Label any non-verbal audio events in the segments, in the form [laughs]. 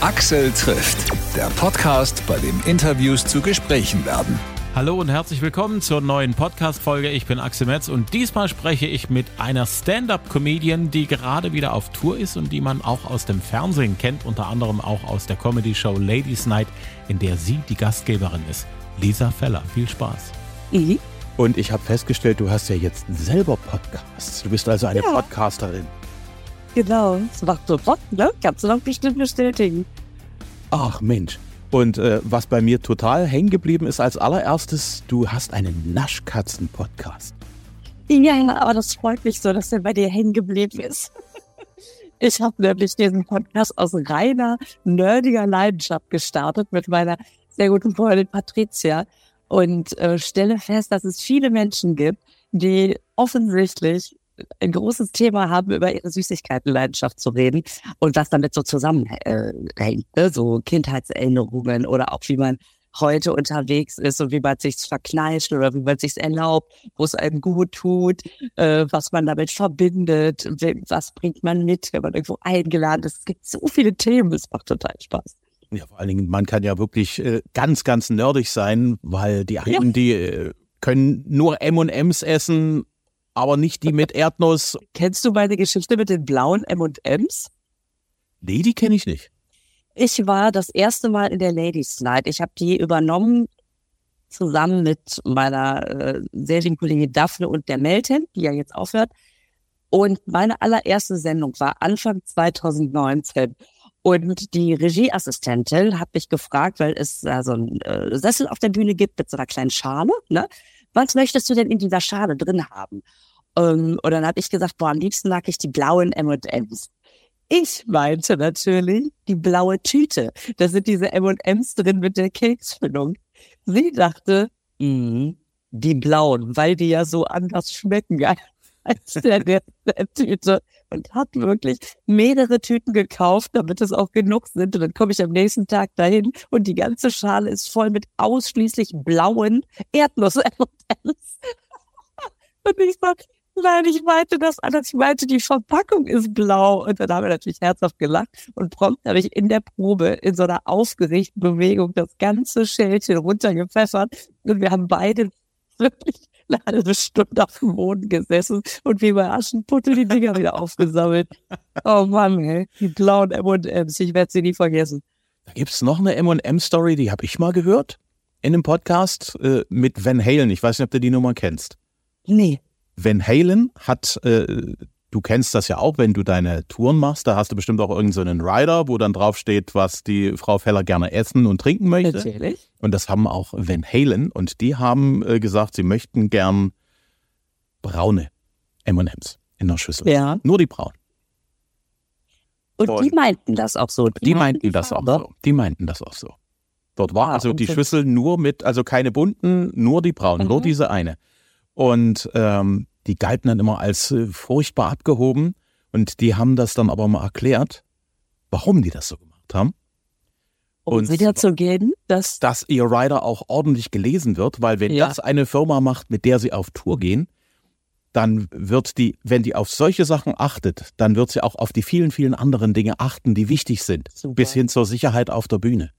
Axel trifft, der Podcast, bei dem Interviews zu Gesprächen werden. Hallo und herzlich willkommen zur neuen Podcast-Folge. Ich bin Axel Metz und diesmal spreche ich mit einer Stand-Up-Comedian, die gerade wieder auf Tour ist und die man auch aus dem Fernsehen kennt, unter anderem auch aus der Comedy-Show Ladies Night, in der sie die Gastgeberin ist. Lisa Feller, viel Spaß. Mhm. Und ich habe festgestellt, du hast ja jetzt selber Podcasts. Du bist also eine ja. Podcasterin. Genau, das macht so Bock, ne? Kannst du noch bestimmt bestätigen. Ach Mensch. Und äh, was bei mir total hängen geblieben ist als allererstes, du hast einen Naschkatzen-Podcast. Ja, aber das freut mich so, dass der bei dir hängen geblieben ist. [laughs] Ich habe nämlich diesen Podcast aus reiner nerdiger Leidenschaft gestartet mit meiner sehr guten Freundin Patricia und äh, stelle fest, dass es viele Menschen gibt, die offensichtlich ein großes Thema haben, über ihre Süßigkeitenleidenschaft zu reden und was damit so zusammenhängt, ne? so Kindheitserinnerungen oder auch wie man heute unterwegs ist und wie man sich's verkneift oder wie man sich's erlaubt, wo es einem gut tut, äh, was man damit verbindet, was bringt man mit, wenn man irgendwo eingeladen ist. Es gibt so viele Themen, es macht total Spaß. Ja, vor allen Dingen, man kann ja wirklich äh, ganz, ganz nerdig sein, weil die einen, ja. die äh, können nur M&M's essen aber nicht die mit Erdnuss. [laughs] Kennst du meine Geschichte mit den blauen M&M's? Nee, die kenne ich nicht. Ich war das erste Mal in der Ladies Night. Ich habe die übernommen zusammen mit meiner äh, sehr lieben Kollegin Daphne und der Melten, die ja jetzt aufhört. Und meine allererste Sendung war Anfang 2019. Und die Regieassistentin hat mich gefragt, weil es da so einen äh, Sessel auf der Bühne gibt mit so einer kleinen Schale, ne? Was möchtest du denn in dieser Schale drin haben? Ähm, und dann habe ich gesagt, boah, am liebsten mag ich die blauen M&M's. Ich meinte natürlich die blaue Tüte. Da sind diese M&M's drin mit der Keksfüllung. Sie dachte, mh, die blauen, weil die ja so anders schmecken [laughs] als der, der, der Tüte. Und hat wirklich mehrere Tüten gekauft, damit es auch genug sind. Und dann komme ich am nächsten Tag dahin und die ganze Schale ist voll mit ausschließlich blauen Erdnuss-M&M's. [laughs] Und ich sag, Nein, ich meinte das anders. Ich meinte, die Verpackung ist blau. Und dann haben wir natürlich herzhaft gelacht. Und prompt habe ich in der Probe in so einer aufgeregten Bewegung das ganze Schälchen runtergepfeffert. Und wir haben beide [laughs] wirklich eine halbe Stunde auf dem Boden gesessen und wie bei Aschenputtel die Dinger wieder aufgesammelt. Oh Mann, ey. Die blauen M&M's. Ich werde sie nie vergessen. Da gibt's noch eine M&M-Story, die habe ich mal gehört in einem Podcast äh, mit Van Halen. Ich weiß nicht, ob du die Nummer kennst. Nee. Van Halen hat, äh, du kennst das ja auch, wenn du deine Touren machst, da hast du bestimmt auch irgendeinen so Rider, wo dann drauf steht, was die Frau Feller gerne essen und trinken möchte. Natürlich. Und das haben auch Van Halen und die haben äh, gesagt, sie möchten gern braune M&M's in der Schüssel. Ja. Nur die braunen. Und, und die meinten das auch so. Die, die meinten das auch so. Die meinten das auch so. Dort war ah, also die Schüssel nur mit, also keine bunten, nur die braunen, mhm. nur diese eine. Und ähm, die galten dann immer als äh, furchtbar abgehoben. Und die haben das dann aber mal erklärt, warum die das so gemacht haben. Um und wiederzugeben, dass, dass ihr Rider auch ordentlich gelesen wird, weil wenn ja. das eine Firma macht, mit der sie auf Tour gehen, dann wird die, wenn die auf solche Sachen achtet, dann wird sie auch auf die vielen, vielen anderen Dinge achten, die wichtig sind, Super. bis hin zur Sicherheit auf der Bühne.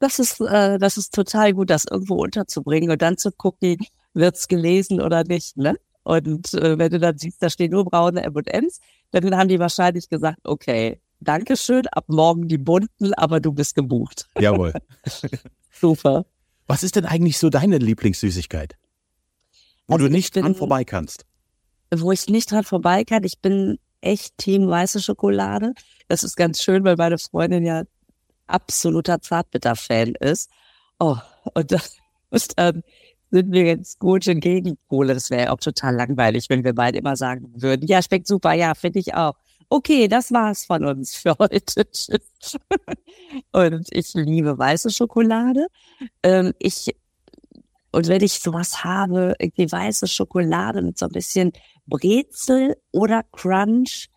Das ist, äh, das ist total gut, das irgendwo unterzubringen und dann zu gucken, wird's gelesen oder nicht, ne? Und äh, wenn du dann siehst, da stehen nur braune M&M's, dann haben die wahrscheinlich gesagt, okay, Dankeschön, ab morgen die bunten, aber du bist gebucht. Jawohl. [laughs] Super. Was ist denn eigentlich so deine Lieblingssüßigkeit? Wo also du nicht bin, dran vorbei kannst. Wo ich nicht dran vorbei kann. Ich bin echt Team weiße Schokolade. Das ist ganz schön, weil meine Freundin ja absoluter Zartbitter-Fan ist. Oh, und, das, [laughs] und dann sind wir jetzt gute Gegenpole. Das wäre auch total langweilig, wenn wir beide immer sagen würden, ja, schmeckt super, ja, finde ich auch. Okay, das war's von uns für heute. [laughs] Und ich liebe weiße Schokolade. Ähm, ich, und wenn ich sowas habe, irgendwie weiße Schokolade mit so ein bisschen Brezel oder Crunch,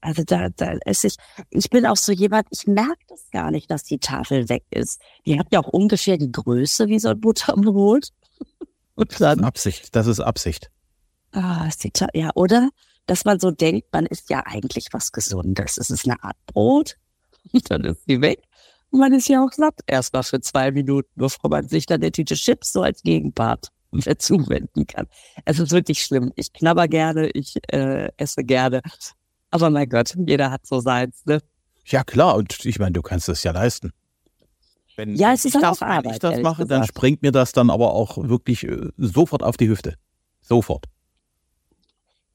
also da, da ist ich, ich bin auch so jemand, ich merke das gar nicht, dass die Tafel weg ist. Die hat ja auch ungefähr die Größe wie so ein Butterbrot. [laughs] Und dann, das ist Absicht, das ist Absicht. Ah, ist die ja, oder? dass man so denkt, man isst ja eigentlich was Gesundes. Es ist eine Art Brot [laughs] und dann ist sie weg. Und man ist ja auch satt. Erstmal für zwei Minuten, bevor man sich dann der Tüte Chips so als Gegenpart [laughs] zuwenden kann. Es ist wirklich schlimm. Ich knabber gerne, ich äh, esse gerne. Aber mein Gott, jeder hat so seins, ne? Ja, klar. Und ich meine, du kannst es ja leisten. Wenn Ja, es ist ich auch das, Arbeit, Wenn ich das mache, dann gesagt. springt mir das dann aber auch wirklich äh, sofort auf die Hüfte. Sofort.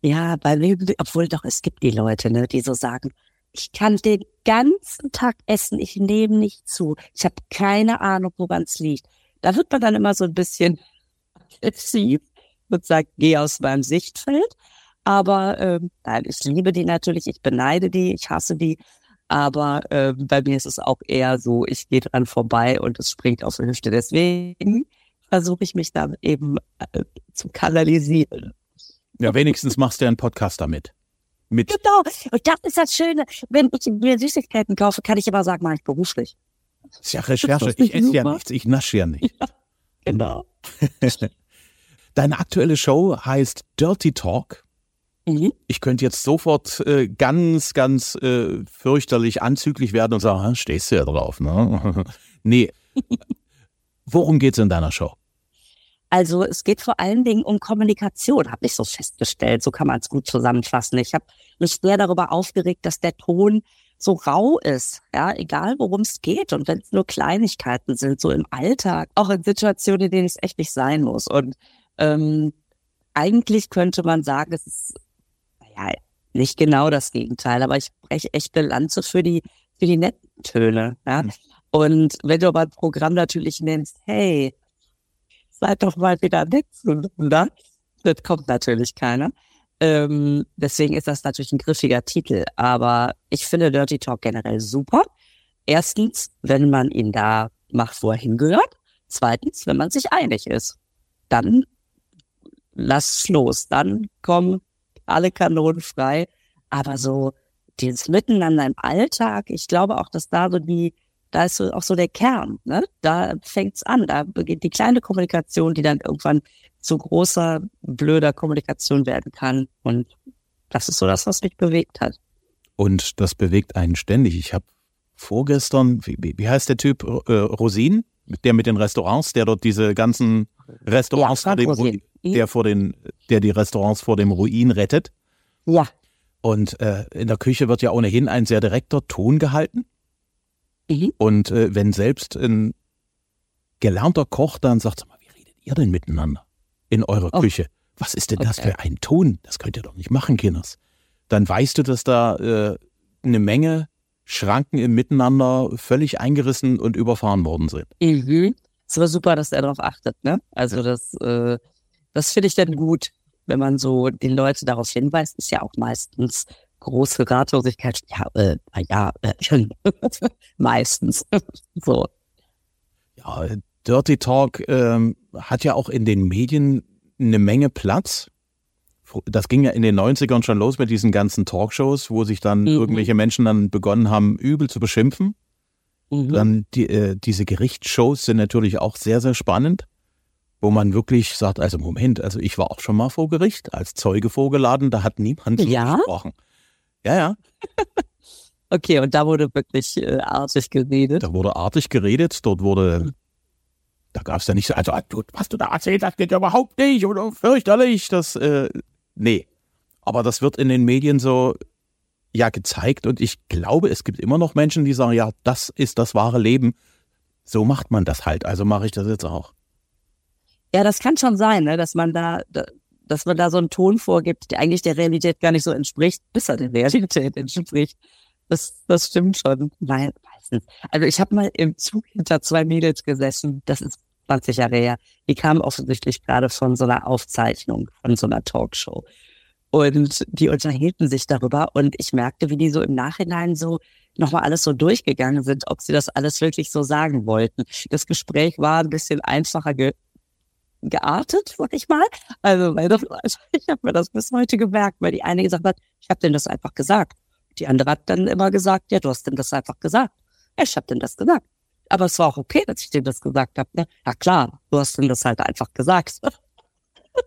Ja, bei mir, obwohl doch, es gibt die Leute, ne, die so sagen, ich kann den ganzen Tag essen, ich nehme nicht zu. Ich habe keine Ahnung, woran es liegt. Da wird man dann immer so ein bisschen [laughs] aggressiv und sagt, geh aus meinem Sichtfeld. Aber ähm, nein, ich liebe die natürlich, ich beneide die, ich hasse die. Aber ähm, bei mir ist es auch eher so, ich gehe dran vorbei und es springt auf die Hüfte. Deswegen versuche ich mich da eben äh, zu kanalisieren. Ja, wenigstens machst du ja einen Podcast damit. Mit, Genau. Und das ist das Schöne. Wenn ich mir Süßigkeiten kaufe, kann ich immer sagen, mache ich beruflich. ist ja Recherche. Das Ich esse ja nichts, ich nasche ja nicht. Genau. [laughs] Deine aktuelle Show heißt Dirty Talk. Mhm. Ich könnte jetzt sofort äh, ganz, ganz äh, fürchterlich anzüglich werden und sagen, "Ah, stehst du ja drauf, ne? [laughs] nee. Worum geht's in deiner Show? Also es geht vor allen Dingen um Kommunikation, habe ich so festgestellt. So kann man es gut zusammenfassen. Ich habe mich sehr darüber aufgeregt, dass der Ton so rau ist, ja, egal worum es geht und wenn es nur Kleinigkeiten sind, so im Alltag, auch in Situationen, in denen es echt nicht sein muss. Und ähm, eigentlich könnte man sagen, es ist naja, nicht genau das Gegenteil, aber ich breche echt eine Lanze für die für die netten Töne, ja. Und wenn du aber ein Programm natürlich nennst, hey, seid doch mal wieder nett zueinander. Das kommt natürlich keiner. Ähm, deswegen ist das natürlich ein griffiger Titel. Aber ich finde Dirty Talk generell super. Erstens, wenn man ihn da macht, wo er hingehört. Zweitens, wenn man sich einig ist. Dann lass los. Dann kommen alle Kanonen frei. Aber so dieses Miteinander im Alltag, ich glaube auch, dass da so die, da ist so auch so der Kern, ne? Da fängt's an, da beginnt die kleine Kommunikation, die dann irgendwann zu großer, blöder Kommunikation werden kann. Und das ist so das, was mich bewegt hat. Und das bewegt einen ständig. Ich habe vorgestern, wie, wie- wie heißt der Typ, äh, Rosin, der mit den Restaurants, der dort diese ganzen Restaurants, Ja, vor dem. Ruin- der vor den, der die Restaurants vor dem Ruin rettet. Ja. Und äh, in der Küche wird ja ohnehin ein sehr direkter Ton gehalten. Mhm. Und äh, wenn selbst ein gelernter Koch dann sagt, sag mal, wie redet ihr denn miteinander in eurer Oh. Küche? Was ist denn das Okay. für ein Ton? Das könnt ihr doch nicht machen, Kinders. Dann weißt du, dass da äh, eine Menge Schranken im Miteinander völlig eingerissen und überfahren worden sind. Mhm. Es war super, dass er darauf achtet, ne? Also das, äh, das finde ich dann gut, wenn man so die Leute darauf hinweist, ist ja auch meistens große Ratlosigkeit. Ja, äh, ja, äh, [laughs] meistens. [laughs] so. Ja, Dirty Talk ähm, hat ja auch in den Medien eine Menge Platz. Das ging ja in den 90ern schon los mit diesen ganzen Talkshows, wo sich dann Mhm. irgendwelche Menschen dann begonnen haben, übel zu beschimpfen. Mhm. Dann die, äh, diese Gerichtsshows sind natürlich auch sehr, sehr spannend, wo man wirklich sagt, also Moment, also ich war auch schon mal vor Gericht als Zeuge vorgeladen, da hat niemand Ja? gesprochen. Ja, ja, [laughs] Okay, und da wurde wirklich äh, artig geredet. da wurde artig geredet, dort wurde, da gab es ja nicht so, also was du da erzählt hast, geht ja überhaupt nicht oder fürchterlich, das, äh, nee. Aber das wird in den Medien so, ja, gezeigt und ich glaube, es gibt immer noch Menschen, die sagen, ja, das ist das wahre Leben. So macht man das halt, also mache ich das jetzt auch. Ja, das kann schon sein, ne, dass man da, da, dass man da so einen Ton vorgibt, der eigentlich der Realität gar nicht so entspricht, bis er der Realität entspricht. Das, das stimmt schon. Nein, meistens. Also ich habe mal im Zug hinter zwei Mädels gesessen, das ist 20 Jahre her. Die kamen offensichtlich gerade von so einer Aufzeichnung, von so einer Talkshow. Und die unterhielten sich darüber und ich merkte, wie die so im Nachhinein so nochmal alles so durchgegangen sind, ob sie das alles wirklich so sagen wollten. Das Gespräch war ein bisschen einfacher ge geartet, sag ich mal. Also, weil das, [laughs] also ich habe mir das bis heute gemerkt, weil die eine gesagt hat, ich habe denen das einfach gesagt. Die andere hat dann immer gesagt, ja, du hast denn das einfach gesagt. Ja, ich habe denen das gesagt. Aber es war auch okay, dass ich denen das gesagt habe. Ne? Ja klar, du hast denen das halt einfach gesagt. [laughs]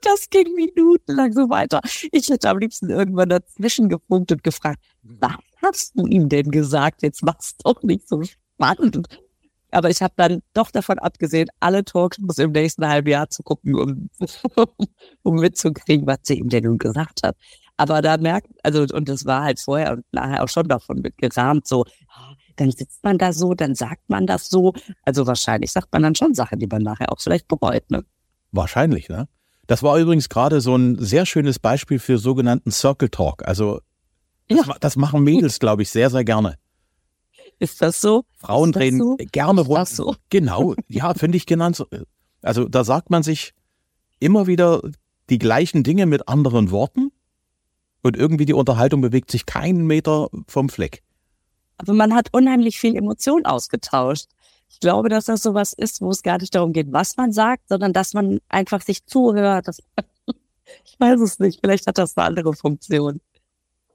Das ging minutenlang so weiter. Ich hätte am liebsten irgendwann dazwischen gefunkt und gefragt, was hast du ihm denn gesagt? Jetzt mach's doch nicht so spannend. Aber ich habe dann doch davon abgesehen, alle Talkshows im nächsten halben Jahr zu gucken, um, [laughs] um mitzukriegen, was sie ihm denn nun gesagt hat. Aber da merkt, also, und das war halt vorher und nachher auch schon davon gerahmt, so, dann sitzt man da so, dann sagt man das so. Also wahrscheinlich sagt man dann schon Sachen, die man nachher auch vielleicht bereut, ne? Wahrscheinlich, ne? Das war übrigens gerade so ein sehr schönes Beispiel für sogenannten Circle Talk. Also das, ja. das machen Mädels, glaube ich, sehr, sehr gerne. Ist das so? Frauen das drehen so? gerne Ist das so? Genau, ja, finde ich genannt. Also da sagt man sich immer wieder die gleichen Dinge mit anderen Worten und irgendwie die Unterhaltung bewegt sich keinen Meter vom Fleck. Aber man hat unheimlich viel Emotion ausgetauscht. Ich glaube, dass das sowas ist, wo es gar nicht darum geht, was man sagt, sondern dass man einfach sich zuhört. Das, [laughs] ich weiß es nicht. Vielleicht hat das eine andere Funktion.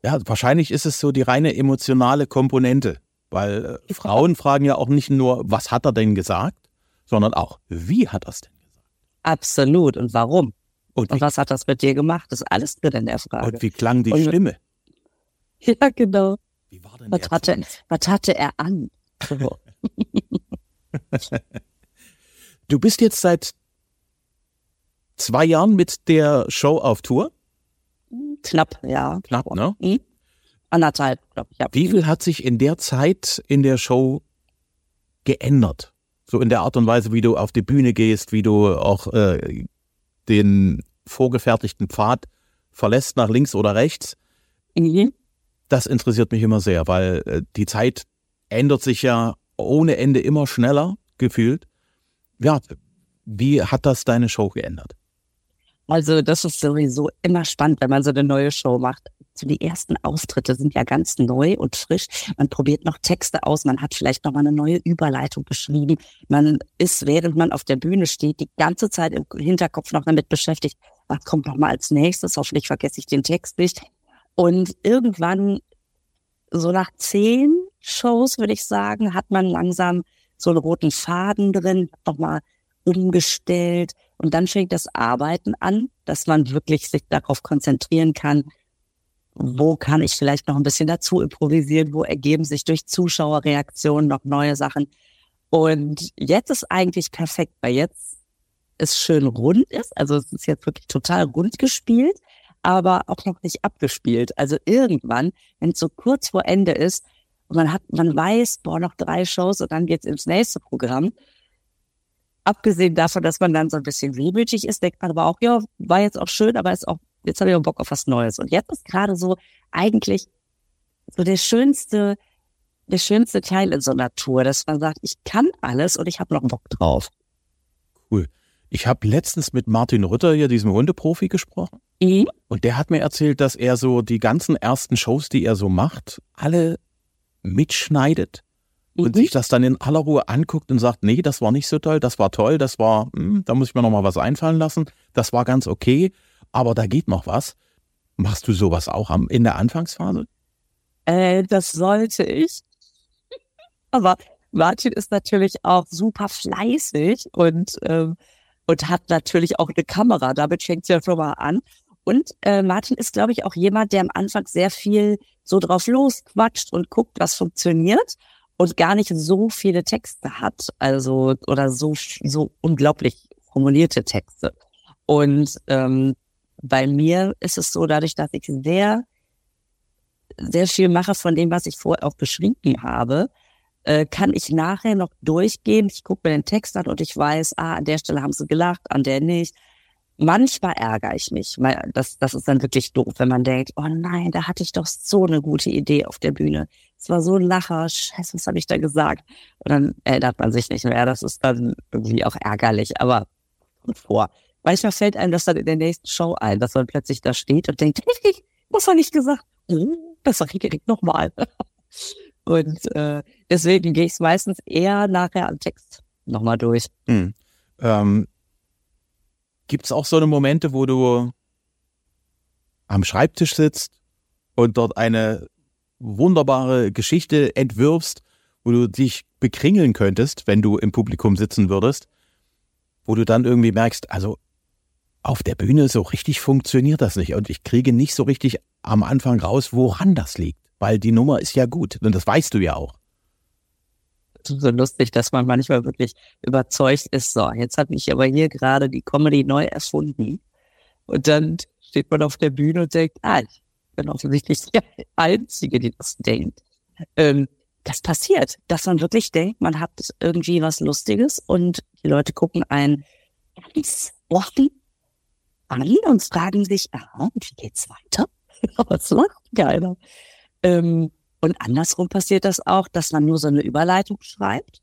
Ja, wahrscheinlich ist es so die reine emotionale Komponente, weil äh, Frauen fragen ja auch nicht nur, was hat er denn gesagt, sondern auch, wie hat er es denn gesagt? Absolut. Und warum? Und, Und was hat das mit dir gemacht? Das ist alles drin in der Frage. und wie klang die Und- Stimme? [laughs] ja, genau. Was hatte, was hatte er an? So. [laughs] Du bist jetzt seit zwei Jahren mit der Show auf Tour. Knapp, ja. Knapp, ne? Hm? Anderthalb, glaube ich. Ja. Wie viel hat sich in der Zeit in der Show geändert? So in der Art und Weise, wie du auf die Bühne gehst, wie du auch äh, den vorgefertigten Pfad verlässt nach links oder rechts. Mhm. Das interessiert mich immer sehr, weil äh, die Zeit ändert sich ja ohne Ende immer schneller gefühlt. Ja, wie hat das deine Show geändert? Also das ist sowieso immer spannend, wenn man so eine neue Show macht. So die ersten Auftritte sind ja ganz neu und frisch. Man probiert noch Texte aus, man hat vielleicht noch mal eine neue Überleitung geschrieben. Man ist, während man auf der Bühne steht, die ganze Zeit im Hinterkopf noch damit beschäftigt, was kommt noch mal als nächstes. Hoffentlich vergesse ich den Text nicht. Und irgendwann, so nach zehn Shows, würde ich sagen, hat man langsam so einen roten Faden drin, noch mal umgestellt. Und dann fängt das Arbeiten an, dass man wirklich sich darauf konzentrieren kann, wo kann ich vielleicht noch ein bisschen dazu improvisieren, wo ergeben sich durch Zuschauerreaktionen noch neue Sachen. Und jetzt ist eigentlich perfekt, weil jetzt es schön rund ist. Also es ist jetzt wirklich total rund gespielt, aber auch noch nicht abgespielt. Also irgendwann, wenn es so kurz vor Ende ist, und man hat, man weiß, boah, noch drei Shows und dann geht's ins nächste Programm, abgesehen davon, dass man dann so ein bisschen wehmütig ist, denkt man aber auch, ja, war jetzt auch schön, aber ist auch, jetzt habe ich auch Bock auf was Neues. Und jetzt ist gerade so eigentlich so der schönste, der schönste Teil in so einer Tour, dass man sagt, ich kann alles und ich habe noch Bock drauf. Ich habe letztens mit Martin Rütter, hier diesem Hundeprofi, gesprochen. Mhm. Und der hat mir erzählt, dass er so die ganzen ersten Shows, die er so macht, alle mitschneidet und Mhm. sich das dann in aller Ruhe anguckt und sagt, nee, das war nicht so toll, das war toll, das war, hm, da muss ich mir noch mal was einfallen lassen, das war ganz okay, aber da geht noch was. Machst du sowas auch am, in der Anfangsphase? Äh, das sollte ich. [laughs] Aber Martin ist natürlich auch super fleißig und, ähm, und hat natürlich auch eine Kamera. Damit fängt es ja schon mal an. Und äh, Martin ist, glaube ich, auch jemand, der am Anfang sehr viel so drauf losquatscht und guckt, was funktioniert und gar nicht so viele Texte hat. Also, oder so, so unglaublich formulierte Texte. Und ähm, bei mir ist es so, dadurch, dass ich sehr sehr viel mache von dem, was ich vorher auch beschrieben habe, äh, kann ich nachher noch durchgehen. Ich gucke mir den Text an und ich weiß, ah, an der Stelle haben sie gelacht, an der nicht. Manchmal ärgere ich mich. Mal- Das, das ist dann wirklich doof, wenn man denkt, oh nein, da hatte ich doch so eine gute Idee auf der Bühne. Es war so ein Lacher, scheiße, was habe ich da gesagt? Und dann erinnert man sich nicht mehr. Das ist dann irgendwie auch ärgerlich, aber kommt vor. Manchmal fällt einem das dann in der nächsten Show ein, dass man plötzlich da steht und denkt, was [laughs] habe ich gesagt? Oh, das sag ich direkt nochmal. Und äh, deswegen gehe ich es meistens eher nachher am Text nochmal durch. Hm. Ähm, Gibt es auch so eine Momente, wo du am Schreibtisch sitzt und dort eine wunderbare Geschichte entwirfst, wo du dich bekringeln könntest, wenn du im Publikum sitzen würdest, wo du dann irgendwie merkst, also auf der Bühne so richtig funktioniert das nicht. Und ich kriege nicht so richtig am Anfang raus, woran das liegt. Weil die Nummer ist ja gut. Und das weißt du ja auch. So lustig, dass man manchmal wirklich überzeugt ist. So, jetzt habe ich aber hier gerade die Comedy neu erfunden. Und dann steht man auf der Bühne und denkt, ah, ich bin offensichtlich [laughs] die Einzige, die das denkt. Ähm, das passiert, dass man wirklich denkt, man hat irgendwie was Lustiges und die Leute gucken einen ganz offen an und fragen sich, aha, wie geht's weiter? [laughs] Es macht keiner. Ähm, und andersrum passiert das auch, dass man nur so eine Überleitung schreibt,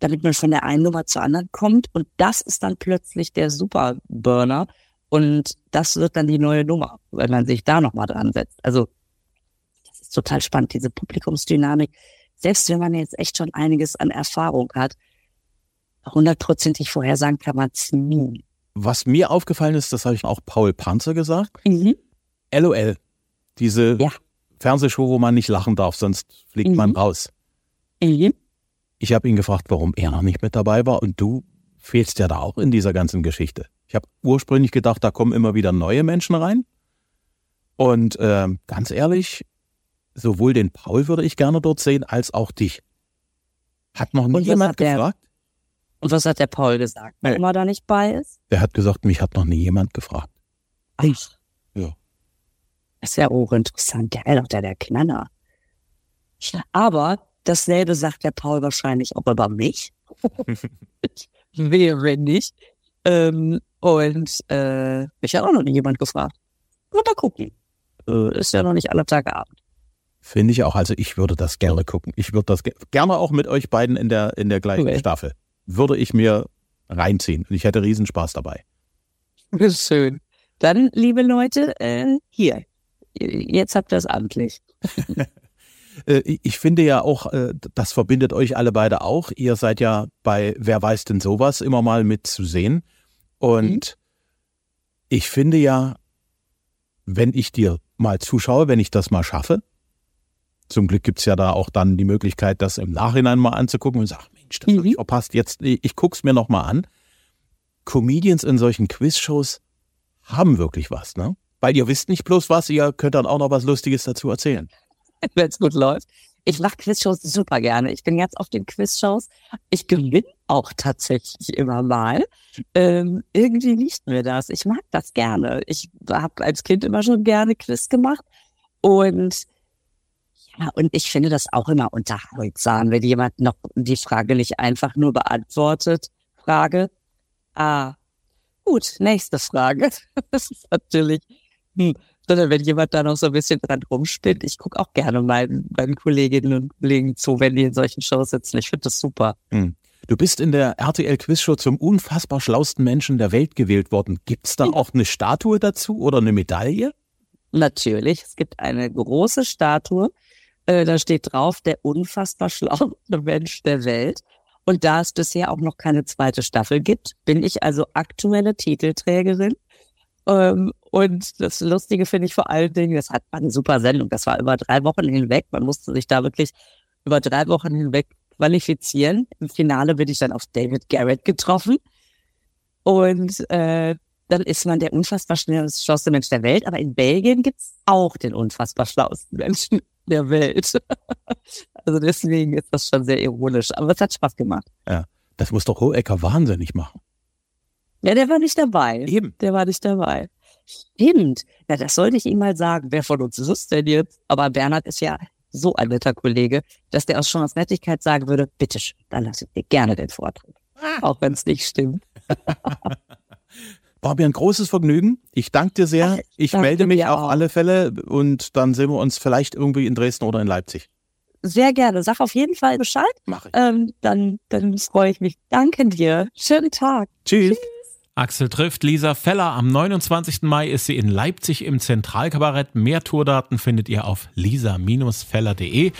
damit man von der einen Nummer zur anderen kommt. Und das ist dann plötzlich der Superburner. Und das wird dann die neue Nummer, wenn man sich da nochmal dran setzt. Also, das ist total spannend, diese Publikumsdynamik. Selbst wenn man jetzt echt schon einiges an Erfahrung hat, hundertprozentig vorhersagen kann man es nie. Was mir aufgefallen ist, das habe ich auch Paul Panzer gesagt. Mhm. LOL. Diese ja. Fernsehshow, wo man nicht lachen darf, sonst fliegt mhm. man raus. Mhm. Ich habe ihn gefragt, warum er noch nicht mit dabei war und du fehlst ja da auch in dieser ganzen Geschichte. Ich habe ursprünglich gedacht, da kommen immer wieder neue Menschen rein. Und äh, ganz ehrlich, sowohl den Paul würde ich gerne dort sehen, als auch dich. Hat noch nie jemand gefragt? Und was hat der Paul gesagt, warum nee. er da nicht bei ist? Der hat gesagt, mich hat noch nie jemand gefragt. Ach. Das ist ja auch interessant. Der ist doch der, der Knaller. Aber dasselbe sagt der Paul wahrscheinlich auch über mich. [laughs] Wäre nicht. Ähm, und äh, mich hat auch noch nie jemand gefragt. Mal gucken. Äh, ist ja noch nicht alle Tage Abend. Finde ich auch. Also ich würde das gerne gucken. Ich würde das ge gerne auch mit euch beiden in der, in der gleichen okay. Staffel würde ich mir reinziehen. Und ich hätte Riesenspaß dabei. [laughs] Schön. Dann, liebe Leute, äh, hier. Jetzt habt ihr es amtlich. [laughs] Äh, ich finde ja auch, äh, das verbindet euch alle beide auch. Ihr seid ja bei Wer weiß denn sowas immer mal mit zu sehen. Und mhm. ich finde ja, wenn ich dir mal zuschaue, wenn ich das mal schaffe, zum Glück gibt es ja da auch dann die Möglichkeit, das im Nachhinein mal anzugucken und sagen, Mensch, das mhm. habe ich verpasst. Jetzt, ich gucke es mir nochmal an. Comedians in solchen Quizshows haben wirklich was, ne? Weil ihr wisst nicht bloß was, ihr könnt dann auch noch was Lustiges dazu erzählen. [laughs] Wenn es gut läuft. Ich mache Quizshows super gerne. Ich bin jetzt auf den Quizshows. Ich gewinne auch tatsächlich immer mal. Ähm, irgendwie liegt mir das. Ich mag das gerne. Ich habe als Kind immer schon gerne Quiz gemacht. Und ja, und ich finde das auch immer unterhaltsam, wenn jemand noch die Frage nicht einfach nur beantwortet. Frage. Ah, gut, nächste Frage. [laughs] Das ist natürlich, hm, sondern wenn jemand da noch so ein bisschen dran rumspinnt, ich gucke auch gerne meinen, meinen Kolleginnen und Kollegen zu, wenn die in solchen Shows sitzen. Ich finde das super. Hm. Du bist in der RTL Quizshow zum unfassbar schlausten Menschen der Welt gewählt worden. Gibt's da ja. auch eine Statue dazu oder eine Medaille? Natürlich. Es gibt eine große Statue äh, da steht drauf, der unfassbar schlauste Mensch der Welt. Und da es bisher auch noch keine zweite Staffel gibt, bin ich also aktuelle Titelträgerin. Ähm, und das Lustige finde ich vor allen Dingen, das hat eine super Sendung. Das war über drei Wochen hinweg. Man musste sich da wirklich über drei Wochen hinweg qualifizieren. Im Finale bin ich dann auf David Garrett getroffen. Und äh, dann ist man der unfassbar schlauste Mensch der Welt. Aber in Belgien gibt's auch den unfassbar schlausten Menschen der Welt. [laughs] also deswegen ist das schon sehr ironisch. Aber es hat Spaß gemacht. Ja, das muss doch Hohecker wahnsinnig machen. Ja, der war nicht dabei. Eben. Der war nicht dabei. Stimmt. Ja, das sollte ich ihm mal sagen. Wer von uns ist es denn jetzt? Aber Bernhard ist ja so ein netter Kollege, dass der aus schon aus Nettigkeit sagen würde, bitteschön, dann lasse ich dir gerne den Vortritt. Ah. Auch wenn es nicht stimmt. [laughs] War mir ein großes Vergnügen. Ich danke dir sehr. Ich danke melde mich auf auch. alle Fälle und dann sehen wir uns vielleicht irgendwie in Dresden oder in Leipzig. Sehr gerne. Sag auf jeden Fall Bescheid. Mach ich. Ähm, dann, dann freue ich mich. Danke dir. Schönen Tag. Tschüss. Tschüss. Axel trifft Lisa Feller. Am 29. Mai ist sie in Leipzig im Zentralkabarett. Mehr Tourdaten findet ihr auf lisa-feller.de.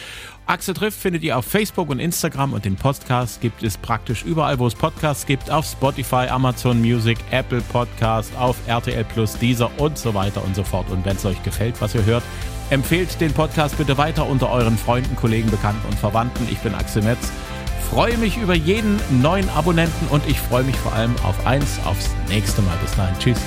Axel trifft findet ihr auf Facebook und Instagram und den Podcast gibt es praktisch überall, wo es Podcasts gibt. Auf Spotify, Amazon Music, Apple Podcast, auf RTL Plus, Deezer und so weiter und so fort. Und wenn es euch gefällt, was ihr hört, empfehlt den Podcast bitte weiter unter euren Freunden, Kollegen, Bekannten und Verwandten. Ich bin Axel Metz freue mich über jeden neuen Abonnenten und ich freue mich vor allem auf eins, aufs nächste Mal. Bis dahin. Tschüss.